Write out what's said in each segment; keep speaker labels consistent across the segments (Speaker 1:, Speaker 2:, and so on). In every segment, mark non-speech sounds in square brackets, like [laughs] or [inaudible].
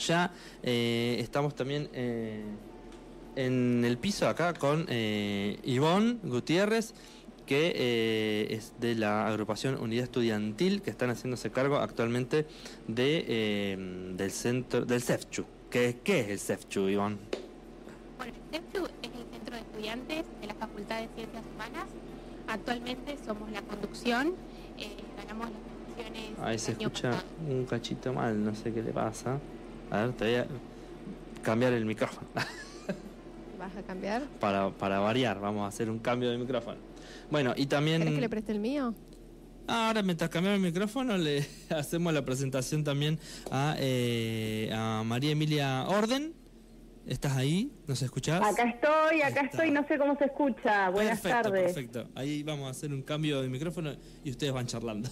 Speaker 1: ya eh, estamos también eh, en el piso acá con eh, Ivonne Gutiérrez, que eh, es de la agrupación Unidad Estudiantil, que están haciéndose cargo actualmente de, eh, del centro del CEFCHU. ¿Qué, ¿Qué es el CEFCHU, Ivonne?
Speaker 2: Bueno, el CEPTU es el Centro de Estudiantes de la Facultad de Ciencias Humanas. Actualmente somos la conducción, eh, ganamos las
Speaker 1: Ahí se escucha un cachito mal, no sé qué le pasa. A ver, te voy a cambiar el micrófono. [laughs]
Speaker 3: ¿Vas a cambiar?
Speaker 1: para, para variar, vamos a hacer un cambio de micrófono. Bueno, y también...
Speaker 3: ¿Querés que le preste el mío?
Speaker 1: Ahora, mientras cambiamos el micrófono, le [laughs] hacemos la presentación también a, eh, a María Emilia Orden. ¿Estás ahí? ¿Nos escuchás?
Speaker 4: Acá estoy, acá
Speaker 1: está.
Speaker 4: estoy, no sé cómo se escucha. Buenas
Speaker 1: perfecto,
Speaker 4: tardes.
Speaker 1: Perfecto, ahí vamos a hacer un cambio de micrófono y ustedes van charlando.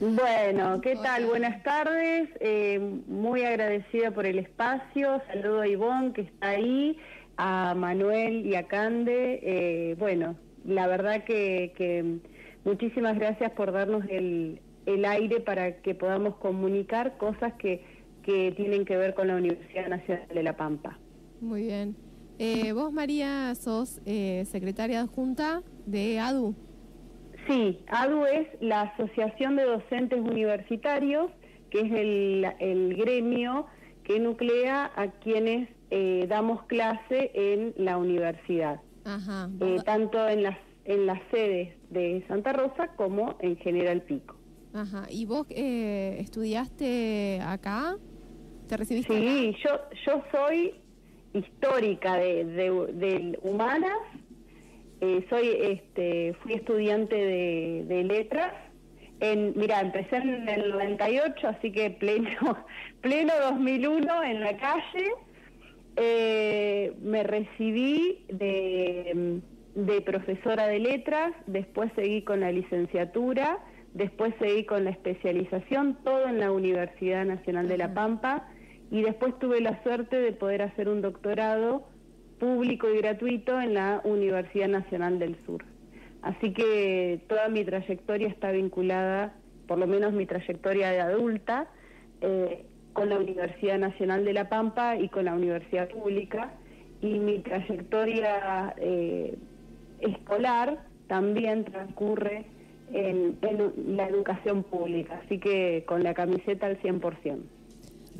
Speaker 4: Bueno, ¿qué tal?
Speaker 3: Hola.
Speaker 4: Buenas tardes. eh, muy agradecida por el espacio. Saludo a Ivonne que está ahí, a Manuel y a Cande. eh, bueno, la verdad que, que muchísimas gracias por darnos el, el aire para que podamos comunicar cosas que, que tienen que ver con la Universidad Nacional de La Pampa.
Speaker 3: Muy bien. Eh, vos, María, sos eh, secretaria adjunta de ADU.
Speaker 4: Sí, ADU es la Asociación de Docentes Universitarios, que es el, el gremio que nuclea a quienes eh, damos clase en la universidad,
Speaker 3: Ajá.
Speaker 4: eh, tanto en las, en las sedes de Santa Rosa como en General Pico.
Speaker 3: Ajá. ¿Y vos eh, estudiaste acá? ¿Te recibiste
Speaker 4: Sí, yo, yo soy histórica de, de, de humanas, eh, soy, este, fui estudiante de, de letras. En, mira, empecé en el 98, así que pleno, [laughs] pleno 2001 en la calle. Eh, me recibí de, de profesora de letras, después seguí con la licenciatura, después seguí con la especialización, todo en la Universidad Nacional de La. Pampa, y después tuve la suerte de poder hacer un doctorado público y gratuito en la Universidad Nacional del Sur. Así que toda mi trayectoria está vinculada, por lo menos mi trayectoria de adulta, eh, con la Universidad Nacional de La Pampa y con la Universidad Pública. Y mi trayectoria eh, escolar también transcurre en, en la educación pública, así que con la camiseta al 100%.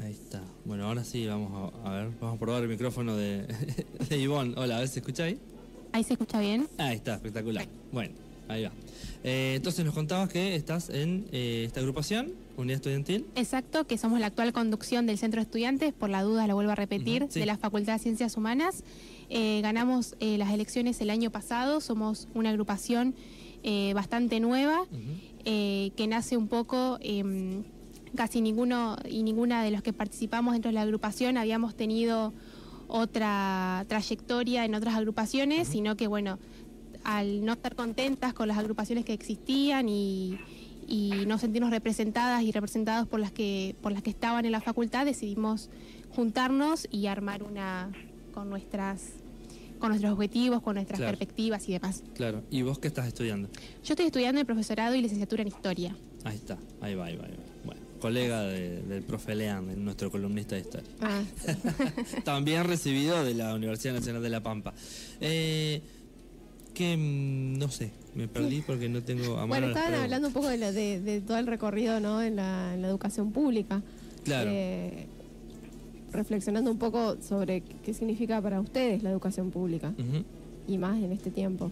Speaker 1: Ahí está. Bueno, ahora sí, vamos a, a ver, vamos a probar el micrófono de, [laughs] de Ivonne. Hola, a ver, ¿se escucha ahí?
Speaker 2: Ahí se escucha bien.
Speaker 1: Ahí está, espectacular. Bueno, ahí va. Eh, entonces nos contabas que estás en eh, esta agrupación, Unidad Estudiantil.
Speaker 2: Exacto, que somos la actual conducción del Centro de Estudiantes, por la duda lo vuelvo a repetir,
Speaker 1: sí.
Speaker 2: de la Facultad de Ciencias Humanas. Eh, ganamos las elecciones el año pasado, somos una agrupación bastante nueva, que nace un poco, em, casi ninguno y ninguna de los que participamos dentro de la agrupación habíamos tenido otra trayectoria en otras agrupaciones, sino que bueno, al no estar contentas con las agrupaciones que existían y, y no sentirnos representadas y representados por las que por las que estaban en la facultad, decidimos juntarnos y armar una con nuestras con nuestros objetivos, con nuestras
Speaker 1: Claro.
Speaker 2: perspectivas y demás.
Speaker 1: Claro. ¿Y vos qué estás estudiando?
Speaker 2: Yo estoy estudiando el profesorado y licenciatura en historia.
Speaker 1: Ahí está, ahí va, ahí va, ahí va. Colega de- del profe Leán, nuestro columnista de historia.
Speaker 3: Ah, [laughs]
Speaker 1: También recibido de la Universidad Nacional de La Pampa. Eh, que mm, no sé, me perdí porque no tengo a mano
Speaker 3: bueno, estaban hablando un poco de, la- de- de todo el recorrido ¿no? en, la, en la educación pública.
Speaker 1: Claro.
Speaker 3: Eh, reflexionando un poco sobre qué significa para ustedes la educación pública y más en este tiempo.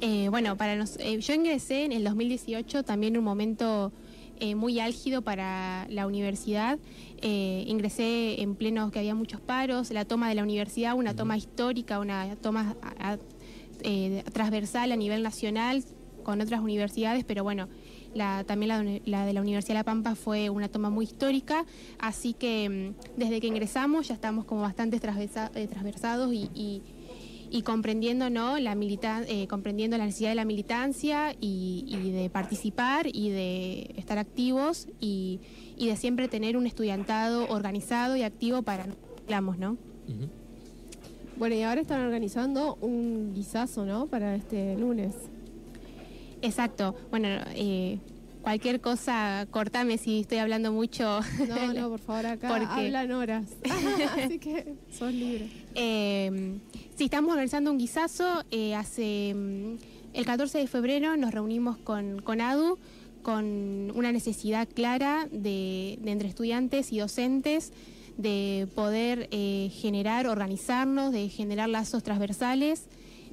Speaker 2: Eh, bueno, para nos, eh, yo ingresé en el 2018, también un momento eh, muy álgido para la universidad. Eh, ingresé en plenos que había muchos paros, la toma de la universidad, una toma histórica, una toma a- a- transversal a nivel nacional con otras universidades, pero bueno, la, también la, de la Universidad de La Pampa fue una toma muy histórica, así que mm, desde que ingresamos ya estamos como bastante transversa- transversados y, y- y comprendiendo ¿no? la milita eh, comprendiendo la necesidad de la militancia y, y de participar y de estar activos y, y de siempre tener un estudiantado organizado y activo para hablamos, ¿no?
Speaker 3: Bueno, y ahora están organizando un guisazo, ¿no? Para este lunes.
Speaker 2: Exacto. Bueno, eh, cualquier cosa, cortame si estoy hablando mucho.
Speaker 3: No, no, [laughs] por favor, acá
Speaker 2: Porque-
Speaker 3: hablan horas. [laughs] Así que sos libre.
Speaker 2: Eh, sí, estamos organizando un guisazo. eh, hace mm, el 14 de febrero nos reunimos con, con ADU con una necesidad clara de, de entre estudiantes y docentes de poder eh, generar, organizarnos, de generar lazos transversales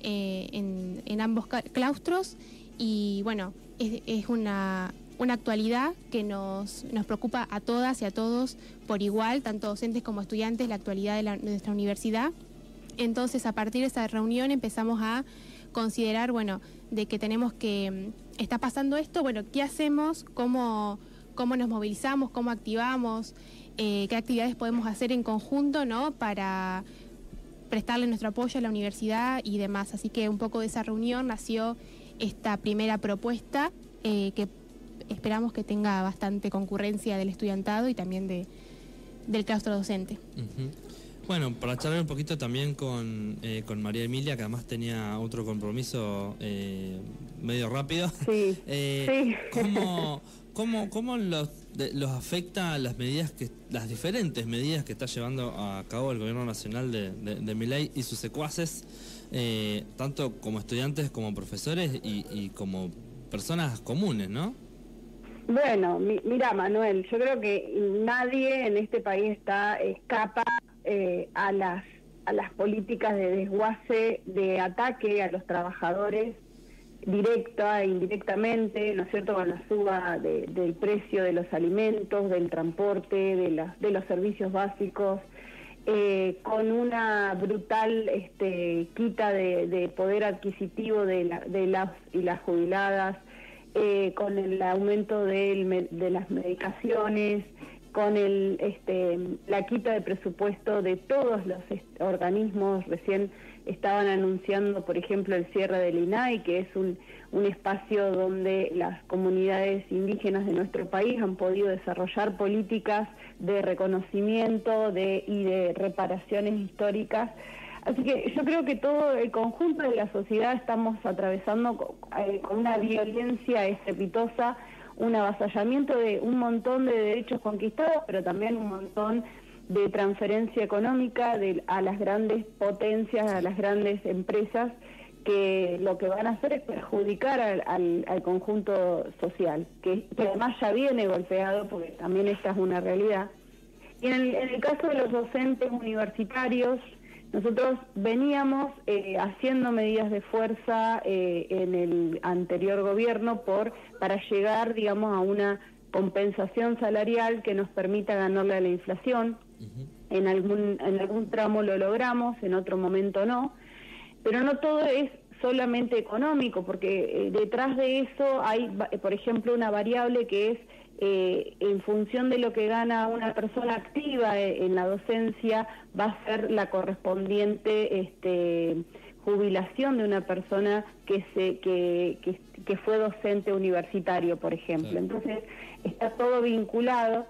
Speaker 2: eh, en, en ambos claustros. Y bueno, es, es una, una actualidad que nos, nos preocupa a todas y a todos por igual, tanto docentes como estudiantes, la actualidad de, nuestra universidad. Entonces, a partir de esa reunión empezamos a considerar, bueno, de que tenemos que, mm, está pasando esto, bueno, ¿qué hacemos? ¿Cómo, cómo nos movilizamos? ¿Cómo activamos? Eh, ¿Qué actividades podemos hacer en conjunto, no? Para prestarle nuestro apoyo a la universidad y demás. Así que un poco de esa reunión nació esta primera propuesta eh, que esperamos que tenga bastante concurrencia del estudiantado y también de, del claustro docente.
Speaker 1: Bueno, para charlar un poquito también con, eh, con María Emilia, que además tenía otro compromiso eh, medio rápido.
Speaker 4: Sí, [laughs]
Speaker 1: Eh,
Speaker 4: sí.
Speaker 1: ¿Cómo, cómo, cómo los, de- los afecta las medidas que las diferentes medidas que está llevando a cabo el gobierno nacional de, de, de Milei y sus secuaces, eh, tanto como estudiantes como profesores y, y como personas comunes, ¿no?
Speaker 4: Bueno, mi- mira Manuel, yo creo que nadie en este país está escapa eh, a las a las políticas de desguace, de ataque a los trabajadores directa e indirectamente, ¿no es cierto?, con la suba de- del precio de los alimentos, del transporte, de, las- de los servicios básicos, eh, con una brutal este, quita de, de poder adquisitivo de, la- de las y las jubiladas, eh, con el aumento del de las medicaciones, con el, este, la quita de presupuesto de todos los organismos. Recién estaban anunciando, por ejemplo, el cierre del INAI, que es un, un espacio donde las comunidades indígenas de nuestro país han podido desarrollar políticas de reconocimiento de, y de reparaciones históricas. Así que yo creo que todo el conjunto de la sociedad estamos atravesando eh, con una violencia estrepitosa, un avasallamiento de un montón de derechos conquistados, pero también un montón de transferencia económica de, a las grandes potencias, a las grandes empresas, que lo que van a hacer es perjudicar al, conjunto social, que, que además ya viene golpeado, porque también esta es una realidad. Y en el, en el caso de los docentes universitarios, nosotros veníamos eh, haciendo medidas de fuerza eh, en el anterior gobierno por para llegar, digamos, a una compensación salarial que nos permita ganarle a la inflación. En algún en algún tramo lo logramos, en otro momento no. Pero no todo es solamente económico, porque eh, detrás de eso hay, por ejemplo, una variable que es eh, en función de lo que gana una persona activa eh, en la docencia, va a ser la correspondiente este, jubilación de una persona que, se, que, que, que fue docente universitario, por ejemplo. Entonces, está todo vinculado.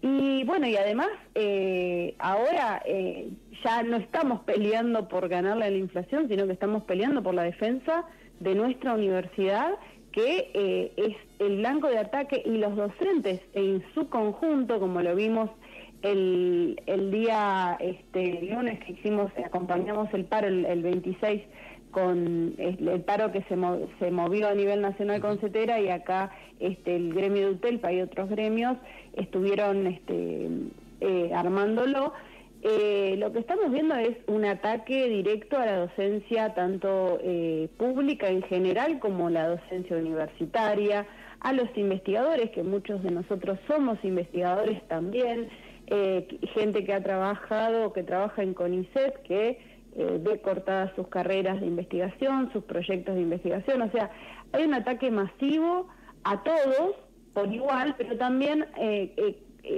Speaker 4: Y bueno, y además, eh, ahora eh, ya no estamos peleando por ganarle a la inflación, sino que estamos peleando por la defensa de nuestra universidad, que eh, es el blanco de ataque, y los docentes en su conjunto, como lo vimos el, el día este, lunes que hicimos, acompañamos el paro el, el 26 con el paro que se, mo- se movió a nivel nacional con CETERA y acá este, el gremio de UTELPA y otros gremios estuvieron este, eh, armándolo. Eh, lo que estamos viendo es un ataque directo a la docencia, tanto eh, pública en general como la docencia universitaria, a los investigadores, que muchos de nosotros somos investigadores también, eh, gente que ha trabajado, que trabaja en CONICET, que eh, ve cortadas sus carreras de investigación, sus proyectos de investigación. O sea, hay un ataque masivo a todos por igual, pero también eh,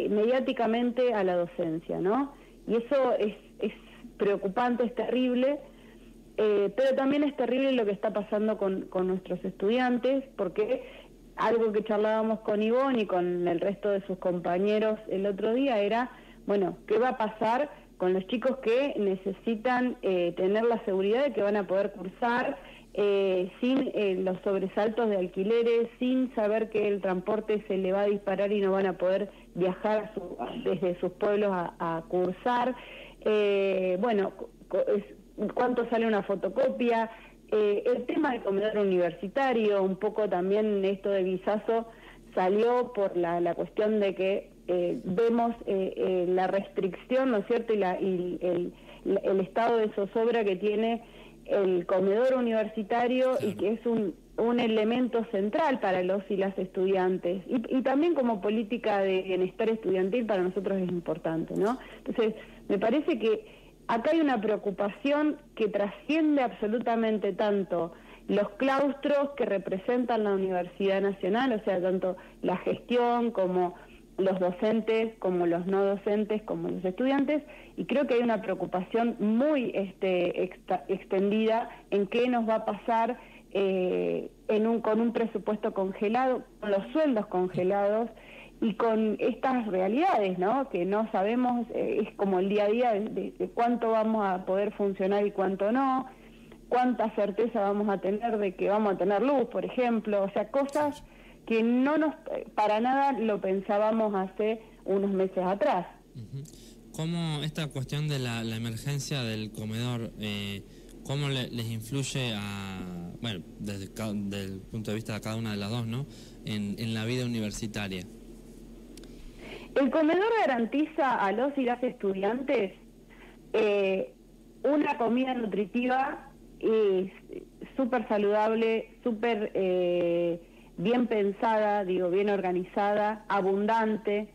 Speaker 4: mediáticamente a la docencia, ¿no? Y eso es, preocupante, es terrible, eh, pero también es terrible lo que está pasando con, con nuestros estudiantes, porque algo que charlábamos con Ivonne y con el resto de sus compañeros el otro día era, bueno, ¿qué va a pasar con los chicos que necesitan eh, tener la seguridad de que van a poder cursar eh, sin eh, los sobresaltos de alquileres, sin saber que el transporte se le va a disparar y no van a poder viajar desde sus pueblos a, cursar. Eh, bueno, cuánto sale una fotocopia, el tema del comedor universitario, un poco también esto de Guisazo salió por la, cuestión de que vemos la restricción, ¿no es cierto?, y, la, y el, el estado de zozobra que tiene el comedor universitario y que es un, un elemento central para los y las estudiantes. Y, también como política de bienestar estudiantil para nosotros es importante, ¿no? Entonces, me parece que acá hay una preocupación que trasciende absolutamente tanto los claustros que representan la Universidad Nacional, o sea, tanto la gestión como los docentes como los no docentes como los estudiantes y creo que hay una preocupación muy este, extendida en qué nos va a pasar eh, en un, con un presupuesto congelado, con los sueldos congelados y con estas realidades, ¿no? Que no sabemos, eh, es como el día a día de, cuánto vamos a poder funcionar y cuánto no, cuánta certeza vamos a tener de que vamos a tener luz, por ejemplo, o sea, cosas que no nos, para nada lo pensábamos hace unos meses atrás.
Speaker 1: ¿Cómo esta cuestión de la, emergencia del comedor, eh, cómo les influye a, bueno, desde, el punto de vista de cada una de las dos, ¿no? En, la vida universitaria.
Speaker 4: El comedor garantiza a los y las estudiantes eh, una comida nutritiva y súper saludable, súper eh, bien pensada, digo, bien organizada, abundante,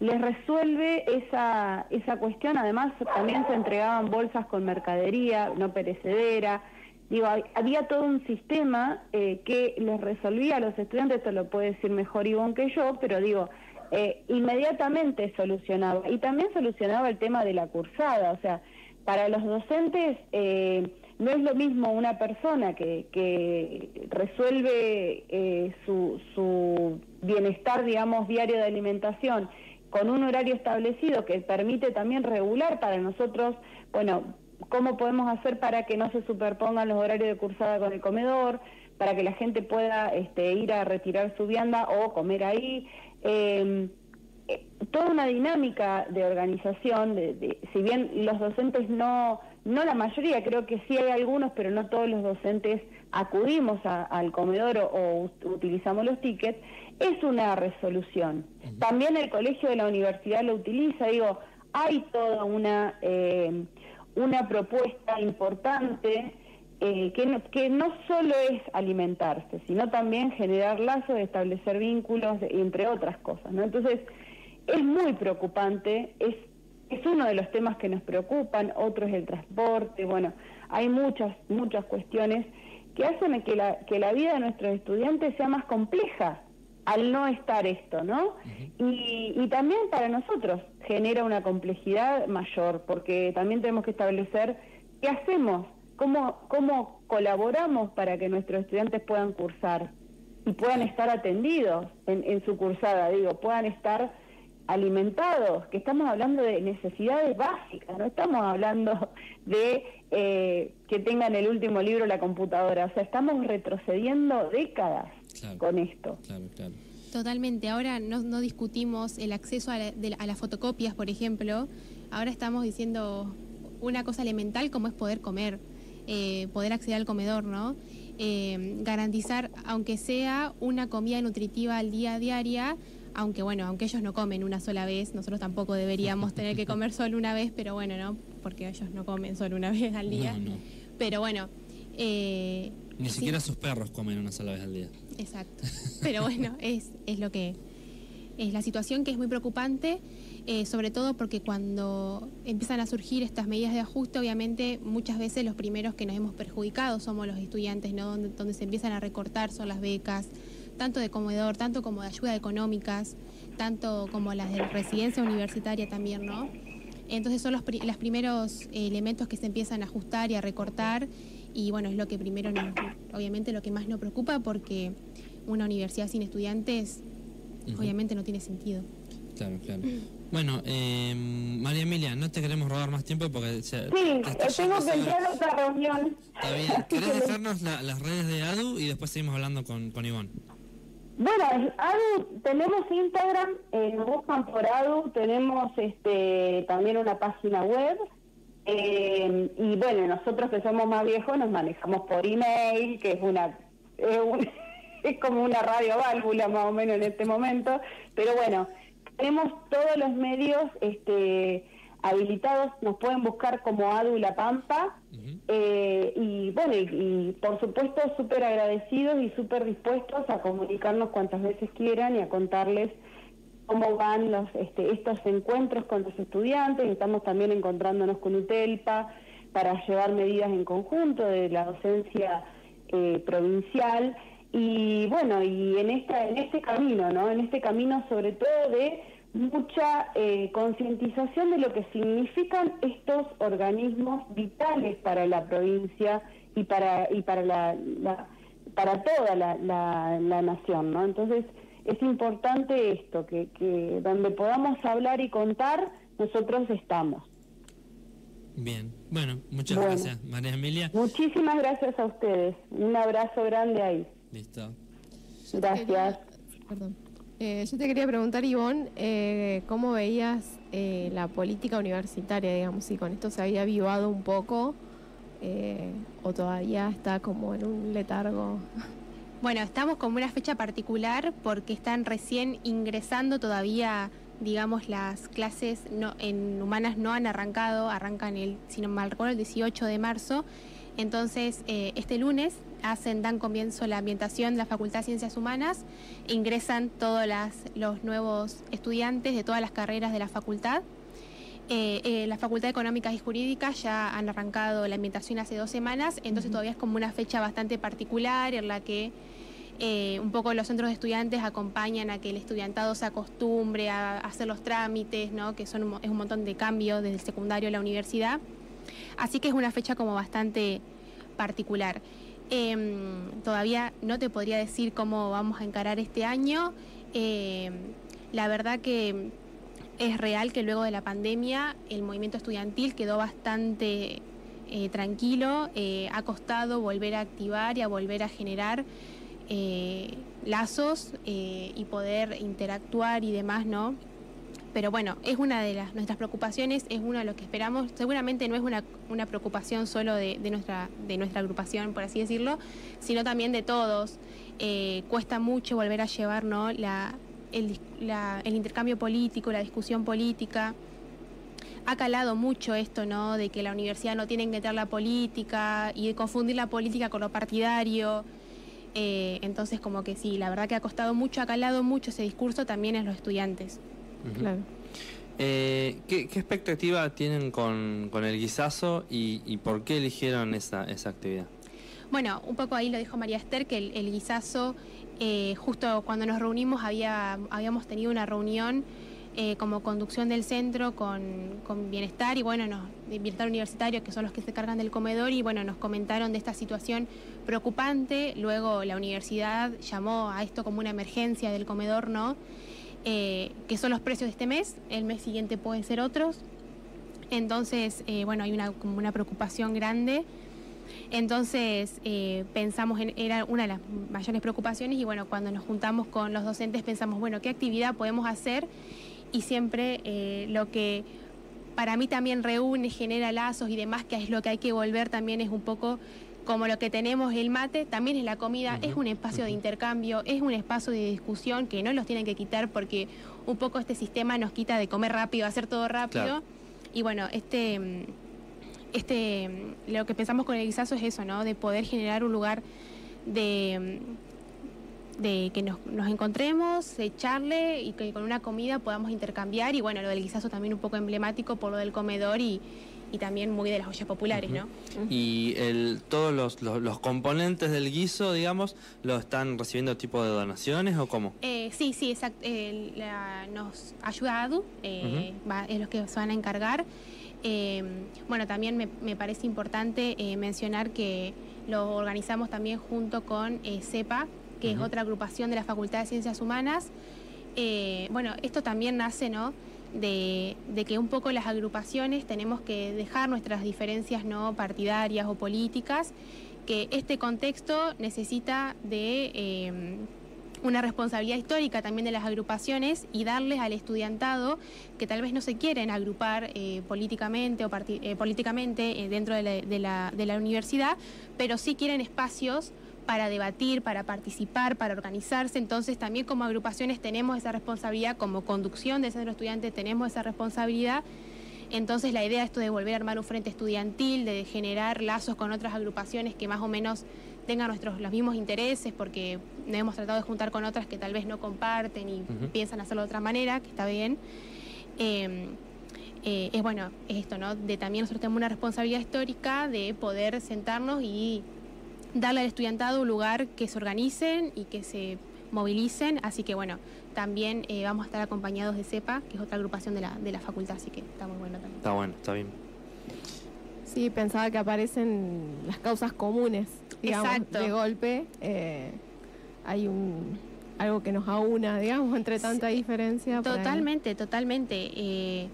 Speaker 4: les resuelve esa, esa cuestión. Además, también se entregaban bolsas con mercadería, no perecedera. Digo, había todo un sistema eh, que les resolvía a los estudiantes, esto lo puede decir mejor Ivonne que yo, pero digo, eh, inmediatamente solucionaba. Y también solucionaba el tema de la cursada, o sea, para los docentes... Eh, no es lo mismo una persona que, que resuelve eh, su, su bienestar, digamos, diario de alimentación con un horario establecido que permite también regular para nosotros, bueno, cómo podemos hacer para que no se superpongan los horarios de cursada con el comedor, para que la gente pueda este, ir a retirar su vianda o comer ahí. Em, eh, toda una dinámica de organización, de, si bien los docentes no no la mayoría, creo que sí hay algunos, pero no todos los docentes acudimos al comedor o, utilizamos los tickets, es una resolución. También el colegio de la universidad lo utiliza, digo, hay toda una, eh, una propuesta importante eh, que, no, que no solo es alimentarse, sino también generar lazos, establecer vínculos, entre otras cosas. ¿no? Entonces, es muy preocupante, es es uno de los temas que nos preocupan, otro es el transporte, bueno, hay muchas, muchas cuestiones que hacen que la, que la vida de nuestros estudiantes sea más compleja al no estar esto, ¿no? y, y, también para nosotros genera una complejidad mayor, porque también tenemos que establecer qué hacemos, cómo, cómo colaboramos para que nuestros estudiantes puedan cursar y puedan estar atendidos en, en su cursada, digo, puedan estar alimentados, que estamos hablando de necesidades básicas, no estamos hablando de eh, que tengan el último libro la computadora, o sea, estamos retrocediendo décadas con esto.
Speaker 2: Totalmente, ahora no, no discutimos el acceso a, las fotocopias, por ejemplo, ahora estamos diciendo una cosa elemental como es poder comer, eh, poder acceder al comedor, ¿no? Eh, garantizar, aunque sea una comida nutritiva al día a diaria, aunque bueno, aunque ellos no comen una sola vez, nosotros tampoco deberíamos tener que comer solo una vez, pero bueno, ¿no? Porque ellos no comen solo una [laughs] vez al día. Pero bueno.
Speaker 1: Eh, Ni siquiera sus perros comen una sola vez al día.
Speaker 2: Exacto. Pero bueno, [laughs] es, es lo que es la situación que es muy preocupante, eh, sobre todo porque cuando empiezan a surgir estas medidas de ajuste, obviamente muchas veces los primeros que nos hemos perjudicado somos los estudiantes, ¿no? Donde, donde se empiezan a recortar son las becas, tanto de comedor, tanto como de ayuda económicas, tanto como las de residencia universitaria también, ¿no? Entonces son los, primeros elementos que se empiezan a ajustar y a recortar y bueno, es lo que primero, obviamente lo que más nos preocupa porque una universidad sin estudiantes obviamente no tiene sentido.
Speaker 1: Claro, claro. Bueno, eh, María Emilia, no te queremos robar más tiempo porque...
Speaker 4: sí, tengo que entrar a otra reunión.
Speaker 1: Está bien. ¿Querés dejarnos las redes de ADU y después seguimos hablando con, con Ivonne?
Speaker 4: Bueno, ADU, tenemos Instagram, eh, nos buscan por ADU, tenemos este también una página web. Eh, y bueno, nosotros que somos más viejos nos manejamos por email, que es una... es [laughs] como una radio válvula más o menos en este momento, pero bueno, tenemos todos los medios este, habilitados, nos pueden buscar como Adu La Pampa. Eh, y bueno, y, por supuesto súper agradecidos y súper dispuestos a comunicarnos cuantas veces quieran y a contarles cómo van los, este, estos encuentros con los estudiantes. Estamos también encontrándonos con UTELPA para llevar medidas en conjunto de la docencia eh, provincial y bueno, y en esta en este camino, ¿no? En este camino sobre todo de mucha eh, concientización de lo que significan estos organismos vitales para la provincia y para y para la, para toda la, la, nación, ¿no? Entonces es importante esto que, que donde podamos hablar y contar nosotros estamos.
Speaker 1: Bien, bueno, muchas gracias, María Emilia.
Speaker 4: Muchísimas gracias a ustedes. Un abrazo grande ahí.
Speaker 1: Listo.
Speaker 4: Gracias.
Speaker 3: perdón. Eh, yo te quería preguntar, Ivonne, eh, ¿cómo veías eh, la política universitaria, digamos, si con esto se había avivado un poco o todavía está como en un letargo? [laughs]
Speaker 2: Bueno, estamos con una fecha particular porque están recién ingresando todavía, digamos, las clases no, en humanas no han arrancado, arrancan el, si no mal recuerdo, el 18 de marzo. Entonces, este lunes hacen, dan comienzo la ambientación de la Facultad de Ciencias Humanas, ingresan todos los nuevos estudiantes de todas las carreras de la facultad. Eh, eh, la Facultad de Económicas y Jurídicas ya han arrancado la ambientación hace dos semanas, entonces todavía es como una fecha bastante particular en la que eh, un poco los centros de estudiantes acompañan a que el estudiantado se acostumbre a, hacer los trámites, ¿no? que son, es un montón de cambios desde el secundario a la universidad. Así que es una fecha como bastante particular. Em, todavía no te podría decir cómo vamos a encarar este año. Em, la verdad que es real que luego de la pandemia el movimiento estudiantil quedó bastante eh, tranquilo. Eh, ha costado volver a activar y a volver a generar eh, lazos y poder interactuar y demás, ¿no? Pero bueno, es una de las, nuestras preocupaciones, es uno de lo que esperamos. Seguramente no es una, preocupación solo de, nuestra, de nuestra agrupación, por así decirlo, sino también de todos. Eh, cuesta mucho volver a llevar el, intercambio político, la discusión política ha calado mucho esto, ¿no? De que la universidad no tiene que meter la política y de confundir la política con lo partidario. Eh, entonces, como que sí, la verdad que ha costado mucho, ha calado mucho ese discurso también en los estudiantes.
Speaker 3: Claro.
Speaker 1: Eh, ¿qué, expectativa tienen con, el guisazo y, por qué eligieron esa, esa actividad?
Speaker 2: Bueno, un poco ahí lo dijo María Esther, que el, guisazo, eh, justo cuando nos reunimos había, habíamos tenido una reunión eh, como conducción del centro con, Bienestar y bueno, no, Bienestar Universitario, que son los que se cargan del comedor y bueno, nos comentaron de esta situación preocupante. Luego la universidad llamó a esto como una emergencia del comedor, ¿no? Eh, que son los precios de este mes, el mes siguiente pueden ser otros. Entonces, eh, bueno, hay una, una preocupación grande. Entonces, eh, pensamos, en, era una de las mayores preocupaciones y bueno, cuando nos juntamos con los docentes pensamos, bueno, ¿qué actividad podemos hacer? Y siempre lo que para mí también reúne, genera lazos y demás, que es lo que hay que volver también es un poco como lo que tenemos el mate, también es la comida, es un espacio de intercambio, es un espacio de discusión que no los tienen que quitar porque un poco este sistema nos quita de comer rápido, hacer todo rápido. Y bueno, este, este, lo que pensamos con el guisazo es eso, ¿no? De poder generar un lugar de, de que nos, nos encontremos, echarle y que con una comida podamos intercambiar. Y bueno, lo del guisazo también un poco emblemático por lo del comedor y y también muy de las ollas populares, ¿no?
Speaker 1: Y el, todos los, los, componentes del guiso, digamos, ¿lo están recibiendo tipo de donaciones o cómo?
Speaker 2: Eh, sí, sí, exacto. nos ayuda ADU, eh, es los que se van a encargar. Eh, bueno, también me, me parece importante mencionar que lo organizamos también junto con CEPA, que es otra agrupación de la Facultad de Ciencias Humanas. bueno, esto también nace, ¿no? De, que un poco las agrupaciones tenemos que dejar nuestras diferencias no partidarias o políticas, que este contexto necesita de eh, una responsabilidad histórica también de las agrupaciones y darles al estudiantado que tal vez no se quieren agrupar eh, políticamente o eh, políticamente dentro de la, de la- de la universidad, pero sí quieren espacios para debatir, para participar, para organizarse. Entonces también como agrupaciones tenemos esa responsabilidad, como conducción del centro estudiante tenemos esa responsabilidad. Entonces la idea es esto de volver a armar un frente estudiantil, de generar lazos con otras agrupaciones que más o menos tengan nuestros, los mismos intereses, porque nos hemos tratado de juntar con otras que tal vez no comparten y piensan hacerlo de otra manera, que está bien. Eh, eh, es bueno, es esto, ¿no? De también nosotros tenemos una responsabilidad histórica de poder sentarnos y darle al estudiantado un lugar que se organicen y que se movilicen. Así que bueno, también eh, vamos a estar acompañados de CEPA, que es otra agrupación de la, de la facultad, así que está muy bueno también.
Speaker 1: Está bueno, está bien.
Speaker 3: Sí, pensaba que aparecen las causas comunes, digamos,
Speaker 2: Exacto.
Speaker 3: de golpe. eh, hay un algo que nos aúna, digamos, entre tanta diferencia. por ahí.
Speaker 2: Totalmente, totalmente. Eh,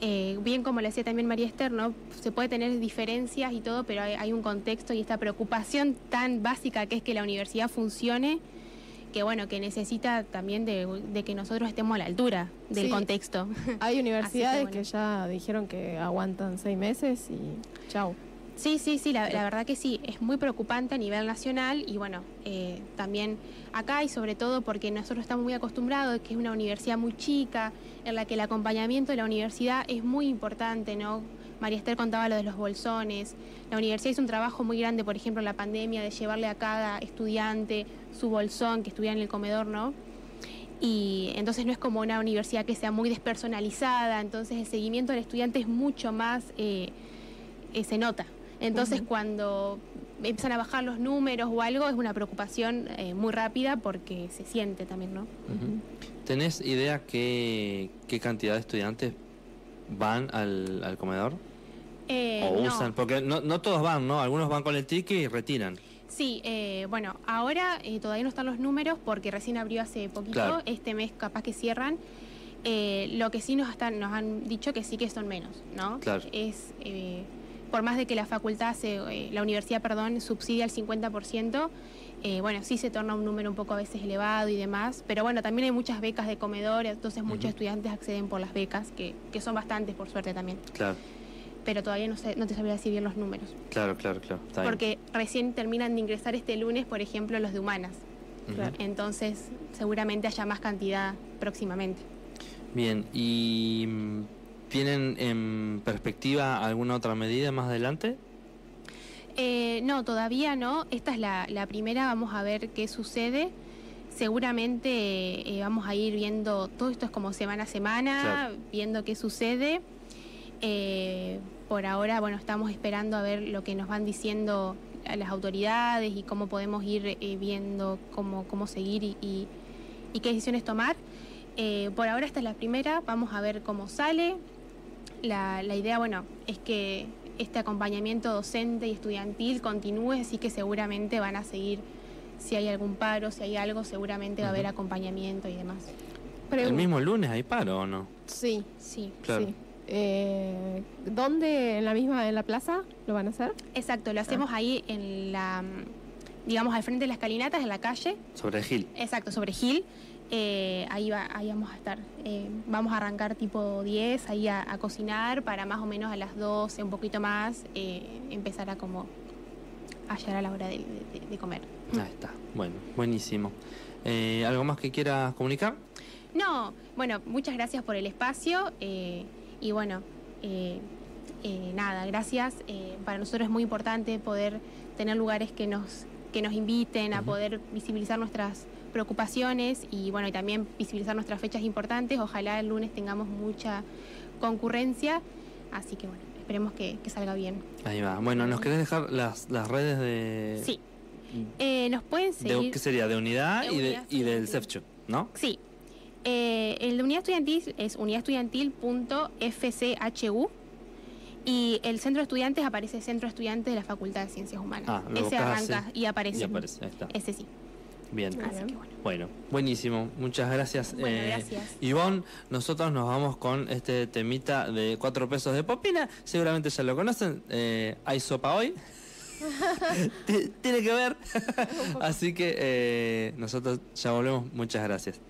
Speaker 2: eh, bien como le decía también María Esther, ¿no? se puede tener diferencias y todo, pero hay, hay un contexto y esta preocupación tan básica que es que la universidad funcione, que bueno, que necesita también de, de que nosotros estemos a la altura del
Speaker 3: Sí.
Speaker 2: contexto.
Speaker 3: Hay [laughs] universidades
Speaker 2: bueno.
Speaker 3: que ya dijeron que aguantan seis meses y chau.
Speaker 2: Sí, sí, sí, la, la verdad que sí, es muy preocupante a nivel nacional y bueno, eh, también acá y sobre todo porque nosotros estamos muy acostumbrados, que es una universidad muy chica, en la que el acompañamiento de la universidad es muy importante, ¿no? María Esther contaba lo de los bolsones, la universidad hizo un trabajo muy grande, por ejemplo, en la pandemia, de llevarle a cada estudiante su bolsón que estuviera en el comedor, ¿no? Y entonces no es como una universidad que sea muy despersonalizada, entonces el seguimiento del estudiante es mucho más, eh, eh, se nota. Entonces cuando empiezan a bajar los números o algo es una preocupación eh, muy rápida porque se siente también, ¿no?
Speaker 1: Ujú. ¿Tenés idea qué, qué cantidad de estudiantes van al, al comedor?
Speaker 2: Eh,
Speaker 1: o
Speaker 2: no.
Speaker 1: usan, porque no, no todos van, ¿no? Algunos van con el ticket y retiran.
Speaker 2: Sí, eh, bueno, ahora eh, todavía no están los números porque recién abrió hace poquito,
Speaker 1: Claro.
Speaker 2: este mes capaz que cierran. Eh, lo que sí nos, están, nos han dicho que sí que son menos, ¿no?
Speaker 1: Claro.
Speaker 2: Es, eh, por más de que la facultad, se, eh, la universidad, perdón, subsidia el 50%, eh, bueno, sí se torna un número un poco a veces elevado y demás, pero bueno, también hay muchas becas de comedor, entonces muchos estudiantes acceden por las becas, que, que son bastantes por suerte también,
Speaker 1: Claro,
Speaker 2: pero todavía no, sé, no te sabría decir bien los números.
Speaker 1: claro, claro, claro. Está bien.
Speaker 2: Porque recién terminan de ingresar este lunes, por ejemplo, los de humanas.
Speaker 1: Ujú.
Speaker 3: claro.
Speaker 2: Entonces, seguramente haya más cantidad próximamente.
Speaker 1: Bien, ¿y tienen en perspectiva alguna otra medida más adelante?
Speaker 2: Eh, no, todavía no. Esta es la, la primera. Vamos a ver qué sucede. Seguramente eh, vamos a ir viendo, todo esto es como semana a semana,
Speaker 1: Claro.
Speaker 2: viendo qué sucede. Eh, por ahora, bueno, estamos esperando a ver lo que nos van diciendo las autoridades y cómo podemos ir viendo cómo, cómo seguir y, y- y qué decisiones tomar. Por ahora esta es la primera, vamos a ver cómo sale. La, la idea, bueno, es que este acompañamiento docente y estudiantil continúe, así que seguramente van a seguir, si hay algún paro, si hay algo, seguramente va a haber acompañamiento y demás.
Speaker 1: ¿El mismo lunes hay paro o no?
Speaker 3: Sí,
Speaker 2: Sí,
Speaker 1: Claro.
Speaker 3: sí. Eh, ¿Dónde? ¿En la misma, en la plaza lo van a hacer?
Speaker 2: exacto, lo hacemos ahí en la, mm, digamos, al frente de las calinatas, en la calle,
Speaker 1: Sobre el Gil.
Speaker 2: exacto, sobre Gil. Eh, ahí, va, ahí vamos a estar. Eh, vamos a arrancar tipo 10, ahí a, a cocinar para más o menos a las 12, un poquito más, eh, empezar a como a llegar a la hora de, de- de comer.
Speaker 1: Ahí está. Bueno, buenísimo. ¿Algo más que quieras comunicar?
Speaker 2: No, bueno, muchas gracias por el espacio y bueno, nada, gracias. Para nosotros es muy importante poder tener lugares que nos, que nos inviten a poder visibilizar nuestras preocupaciones y bueno, y también visibilizar nuestras fechas importantes. Ojalá el lunes tengamos mucha concurrencia, así que bueno, esperemos que, que salga bien.
Speaker 1: Ahí va. Bueno, ¿nos querés dejar las, las redes de...
Speaker 2: Sí, eh, nos pueden
Speaker 1: de
Speaker 2: seguir.
Speaker 1: ¿Qué sería? De unidad,
Speaker 2: De
Speaker 1: y, de, y del. CEFCHO, ¿no?
Speaker 2: Sí. Eh, el de unidad estudiantil es unidadestudiantil.fchu y el centro de estudiantes aparece Centro de Estudiantes de la Facultad de Ciencias Humanas.
Speaker 1: Ah,
Speaker 2: Ese arranca
Speaker 1: así
Speaker 2: y aparece.
Speaker 1: Y aparece, ahí está.
Speaker 2: Ese sí.
Speaker 1: Bien.
Speaker 2: Así que bueno.
Speaker 1: Bueno, buenísimo. Muchas gracias.
Speaker 2: Bueno,
Speaker 1: eh,
Speaker 2: gracias.
Speaker 1: Ivonne, nosotros nos vamos con este temita de cuatro pesos de popina. Seguramente ya lo conocen. Eh, hay sopa hoy. [laughs] Tiene que ver. Así que eh, nosotros ya volvemos. Muchas gracias.